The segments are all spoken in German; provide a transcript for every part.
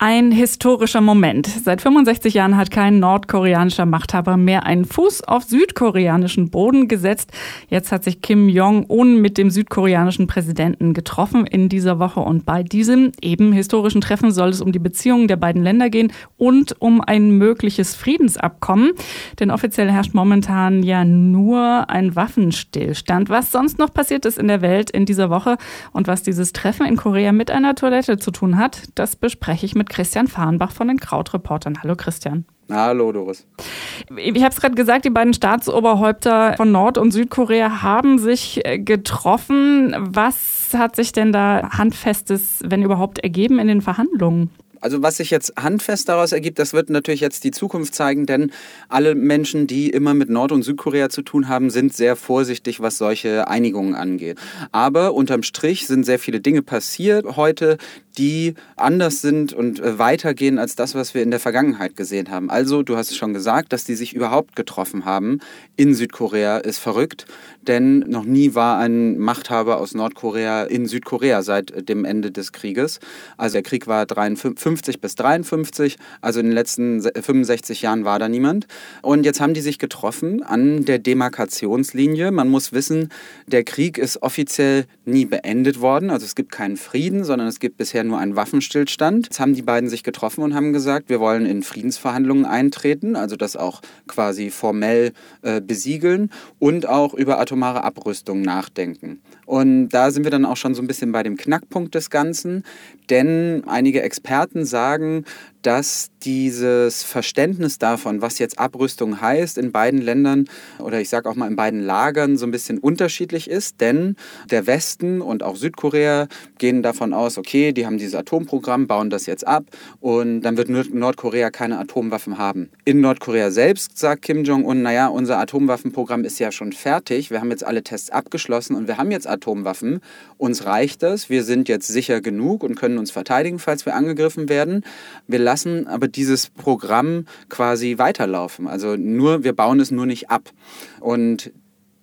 Ein historischer Moment. Seit 65 Jahren hat kein nordkoreanischer Machthaber mehr einen Fuß auf südkoreanischen Boden gesetzt. Jetzt hat sich Kim Jong-un mit dem südkoreanischen Präsidenten getroffen in dieser Woche und bei diesem eben historischen Treffen soll es um die Beziehungen der beiden Länder gehen und um ein mögliches Friedensabkommen. Denn offiziell herrscht momentan ja nur ein Waffenstillstand. Was sonst noch passiert ist in der Welt in dieser Woche und was dieses Treffen in Korea mit einer Toilette zu tun hat, das bespreche ich mit Christian Fahrenbach von den Krautreportern. Hallo Christian. Hallo Doris. Ich habe es gerade gesagt, die beiden Staatsoberhäupter von Nord- und Südkorea haben sich äh, getroffen. Was hat sich denn da handfestes, wenn überhaupt, ergeben in den Verhandlungen? Also was sich jetzt handfest daraus ergibt, das wird natürlich jetzt die Zukunft zeigen, denn alle Menschen, die immer mit Nord- und Südkorea zu tun haben, sind sehr vorsichtig, was solche Einigungen angeht. Aber unterm Strich sind sehr viele Dinge passiert heute, die anders sind und äh, weitergehen als das, was wir in der Vergangenheit gesehen haben. Also, du hast es schon gesagt, dass die sich überhaupt getroffen haben in Südkorea, ist verrückt, denn noch nie war ein Machthaber aus Nordkorea in Südkorea seit dem Ende des Krieges. Also der Krieg war 53 bis 53, also in den letzten 65 Jahren war da niemand. Und jetzt haben die sich getroffen an der Demarkationslinie. Man muss wissen, der Krieg ist offiziell nie beendet worden, also es gibt keinen Frieden, sondern es gibt bisher nur einen Waffenstillstand. Jetzt haben die beiden sich getroffen und haben gesagt, wir wollen in Friedensverhandlungen eintreten, also das auch quasi formell äh, besiegeln und auch über atomare Abrüstung nachdenken. Und da sind wir dann auch schon so ein bisschen bei dem Knackpunkt des Ganzen, denn einige Experten sagen, dass dieses Verständnis davon, was jetzt Abrüstung heißt, in beiden Ländern oder ich sage auch mal in beiden Lagern so ein bisschen unterschiedlich ist, denn der Westen und auch Südkorea gehen davon aus, okay, die haben dieses Atomprogramm, bauen das jetzt ab und dann wird Nordkorea keine Atomwaffen haben. In Nordkorea selbst sagt Kim Jong-un, naja, unser Atomwaffenprogramm ist ja schon fertig, wir haben jetzt alle Tests abgeschlossen und wir haben jetzt Atomwaffen, uns reicht das, wir sind jetzt sicher genug und können uns verteidigen, falls wir angegriffen werden. Wir lassen aber dieses Programm quasi weiterlaufen. Also nur, wir bauen es nur nicht ab. Und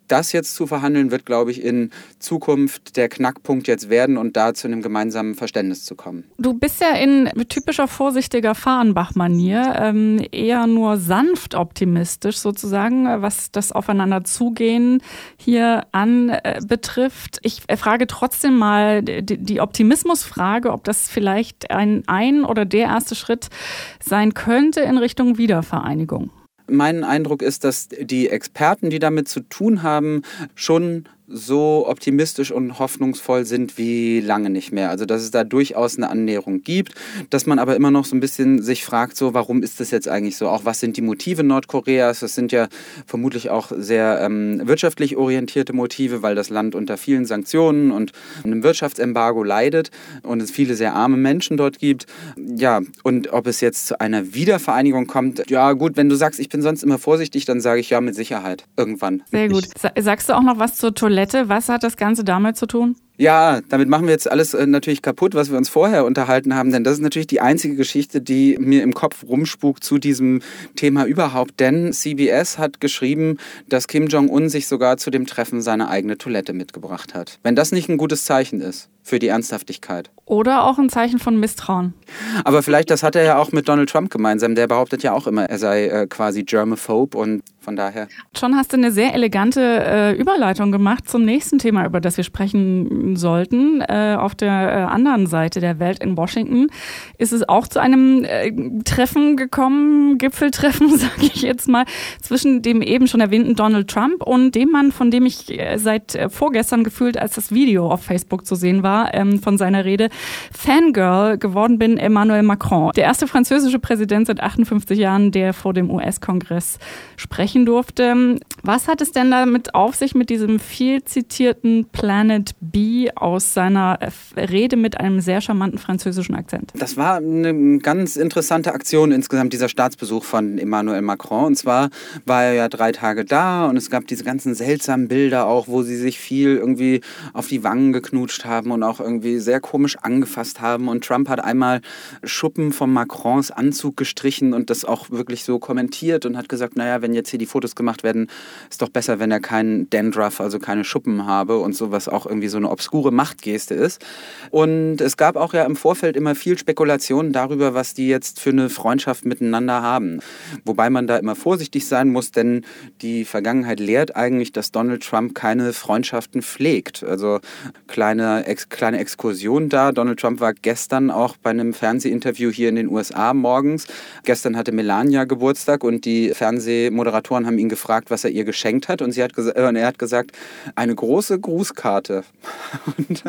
das jetzt zu verhandeln, wird, glaube ich, in Zukunft der Knackpunkt jetzt werden und da zu einem gemeinsamen Verständnis zu kommen. Du bist ja in typischer vorsichtiger Fahrenbach-Manier ähm, eher nur sanft optimistisch sozusagen, was das Aufeinanderzugehen hier anbetrifft. Äh, ich frage trotzdem mal die, die Optimismusfrage, ob das vielleicht ein, ein oder der erste Schritt sein könnte in Richtung Wiedervereinigung. Mein Eindruck ist, dass die Experten, die damit zu tun haben, schon so optimistisch und hoffnungsvoll sind wie lange nicht mehr. Also dass es da durchaus eine Annäherung gibt, dass man aber immer noch so ein bisschen sich fragt, so warum ist das jetzt eigentlich so? Auch was sind die Motive Nordkoreas? Das sind ja vermutlich auch sehr ähm, wirtschaftlich orientierte Motive, weil das Land unter vielen Sanktionen und einem Wirtschaftsembargo leidet und es viele sehr arme Menschen dort gibt. Ja, und ob es jetzt zu einer Wiedervereinigung kommt, ja gut, wenn du sagst, ich bin sonst immer vorsichtig, dann sage ich ja mit Sicherheit irgendwann. Sehr gut. Sagst du auch noch was zur Toilette? Toilette. Was hat das Ganze damit zu tun? Ja, damit machen wir jetzt alles äh, natürlich kaputt, was wir uns vorher unterhalten haben, denn das ist natürlich die einzige Geschichte, die mir im Kopf rumspukt zu diesem Thema überhaupt. Denn CBS hat geschrieben, dass Kim Jong-un sich sogar zu dem Treffen seine eigene Toilette mitgebracht hat. Wenn das nicht ein gutes Zeichen ist für die Ernsthaftigkeit. Oder auch ein Zeichen von Misstrauen. Aber vielleicht, das hat er ja auch mit Donald Trump gemeinsam. Der behauptet ja auch immer, er sei äh, quasi Germaphobe und von daher. Schon hast du eine sehr elegante äh, Überleitung gemacht zum nächsten Thema, über das wir sprechen sollten. Äh, auf der äh, anderen Seite der Welt in Washington ist es auch zu einem äh, Treffen gekommen, Gipfeltreffen, sage ich jetzt mal, zwischen dem eben schon erwähnten Donald Trump und dem Mann, von dem ich äh, seit vorgestern gefühlt, als das Video auf Facebook zu sehen war, ähm, von seiner Rede, Fangirl geworden bin, Emmanuel Macron. Der erste französische Präsident seit 58 Jahren, der vor dem US-Kongress sprechen durfte. Was hat es denn damit auf sich mit diesem viel zitierten Planet B aus seiner Rede mit einem sehr charmanten französischen Akzent? Das war eine ganz interessante Aktion insgesamt, dieser Staatsbesuch von Emmanuel Macron. Und zwar war er ja drei Tage da und es gab diese ganzen seltsamen Bilder auch, wo sie sich viel irgendwie auf die Wangen geknutscht haben und auch irgendwie sehr komisch angefasst haben. Und Trump hat einmal Schuppen von Macrons Anzug gestrichen und das auch wirklich so kommentiert und hat gesagt, naja, wenn jetzt hier die Fotos gemacht werden, ist doch besser, wenn er keinen Dandruff, also keine Schuppen habe und sowas auch irgendwie so eine obskure Machtgeste ist. Und es gab auch ja im Vorfeld immer viel Spekulation darüber, was die jetzt für eine Freundschaft miteinander haben. Wobei man da immer vorsichtig sein muss, denn die Vergangenheit lehrt eigentlich, dass Donald Trump keine Freundschaften pflegt. Also kleine, ex, kleine Exkursion da. Donald Trump war gestern auch bei einem Fernsehinterview hier in den USA morgens. Gestern hatte Melania Geburtstag und die Fernsehmoderatoren haben ihn gefragt, was er ihr geschenkt hat. Und, sie hat äh, und er hat gesagt, eine große Grußkarte. und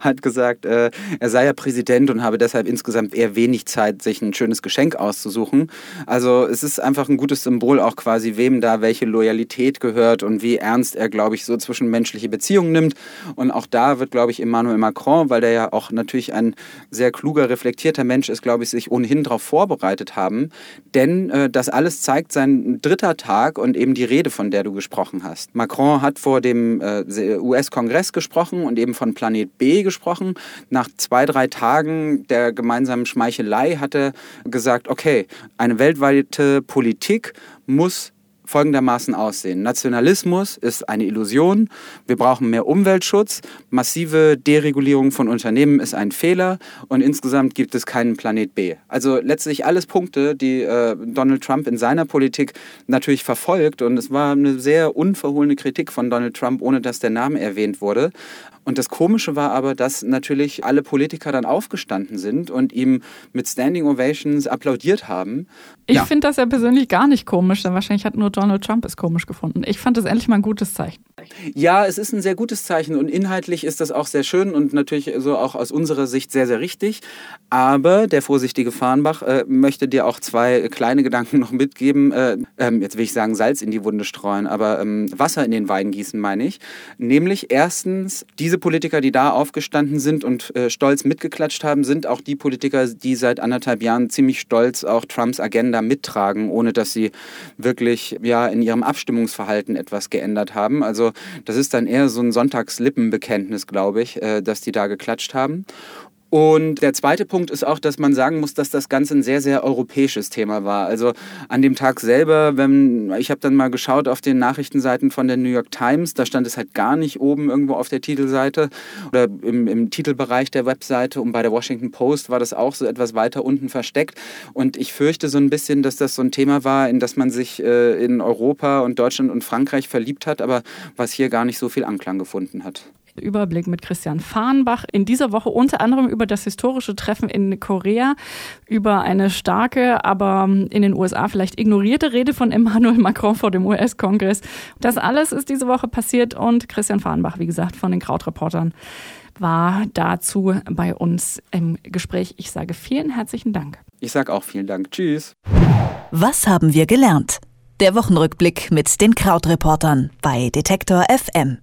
hat gesagt, äh, er sei ja Präsident und habe deshalb insgesamt eher wenig Zeit, sich ein schönes Geschenk auszusuchen. Also es ist einfach ein gutes Symbol auch quasi, wem da welche Loyalität gehört und wie ernst er, glaube ich, so zwischenmenschliche Beziehungen nimmt. Und auch da wird, glaube ich, Emmanuel Macron, weil der ja auch natürlich ein sehr kluger, reflektierter Mensch ist, glaube ich, sich ohnehin darauf vorbereitet haben. Denn äh, das alles zeigt sein dritter Tag und eben die Rede, von der du gesprochen hast. Macron hat vor dem äh, US-Kongress gesprochen und eben von Planet B gesprochen. Nach zwei, drei Tagen der gemeinsamen Schmeichelei hat er gesagt, okay, eine weltweite Politik muss folgendermaßen aussehen. Nationalismus ist eine Illusion. Wir brauchen mehr Umweltschutz. Massive Deregulierung von Unternehmen ist ein Fehler. Und insgesamt gibt es keinen Planet B. Also letztlich alles Punkte, die äh, Donald Trump in seiner Politik natürlich verfolgt. Und es war eine sehr unverhohlene Kritik von Donald Trump, ohne dass der Name erwähnt wurde. Und das Komische war aber, dass natürlich alle Politiker dann aufgestanden sind und ihm mit Standing Ovations applaudiert haben. Ich ja. finde das ja persönlich gar nicht komisch, denn wahrscheinlich hat nur Donald Trump es komisch gefunden. Ich fand das endlich mal ein gutes Zeichen. Ja, es ist ein sehr gutes Zeichen und inhaltlich ist das auch sehr schön und natürlich so auch aus unserer Sicht sehr, sehr richtig. Aber der vorsichtige Fahrenbach äh, möchte dir auch zwei kleine Gedanken noch mitgeben. Äh, ähm, jetzt will ich sagen, Salz in die Wunde streuen, aber ähm, Wasser in den Wein gießen, meine ich. Nämlich erstens, diese Politiker, die da aufgestanden sind und äh, stolz mitgeklatscht haben, sind auch die Politiker, die seit anderthalb Jahren ziemlich stolz auch Trumps Agenda mittragen, ohne dass sie wirklich ja in ihrem Abstimmungsverhalten etwas geändert haben. Also das ist dann eher so ein Sonntagslippenbekenntnis, glaube ich, äh, dass die da geklatscht haben. Und der zweite Punkt ist auch, dass man sagen muss, dass das Ganze ein sehr, sehr europäisches Thema war. Also an dem Tag selber, wenn ich habe dann mal geschaut auf den Nachrichtenseiten von der New York Times, da stand es halt gar nicht oben irgendwo auf der Titelseite oder im, im Titelbereich der Webseite. Und bei der Washington Post war das auch so etwas weiter unten versteckt. Und ich fürchte so ein bisschen, dass das so ein Thema war, in das man sich äh, in Europa und Deutschland und Frankreich verliebt hat, aber was hier gar nicht so viel Anklang gefunden hat. Überblick mit Christian Fahrenbach. In dieser Woche unter anderem über das historische Treffen in Korea, über eine starke, aber in den USA vielleicht ignorierte Rede von Emmanuel Macron vor dem US-Kongress. Das alles ist diese Woche passiert und Christian Fahrenbach, wie gesagt, von den Krautreportern war dazu bei uns im Gespräch. Ich sage vielen herzlichen Dank. Ich sage auch vielen Dank. Tschüss. Was haben wir gelernt? Der Wochenrückblick mit den Krautreportern bei Detektor FM.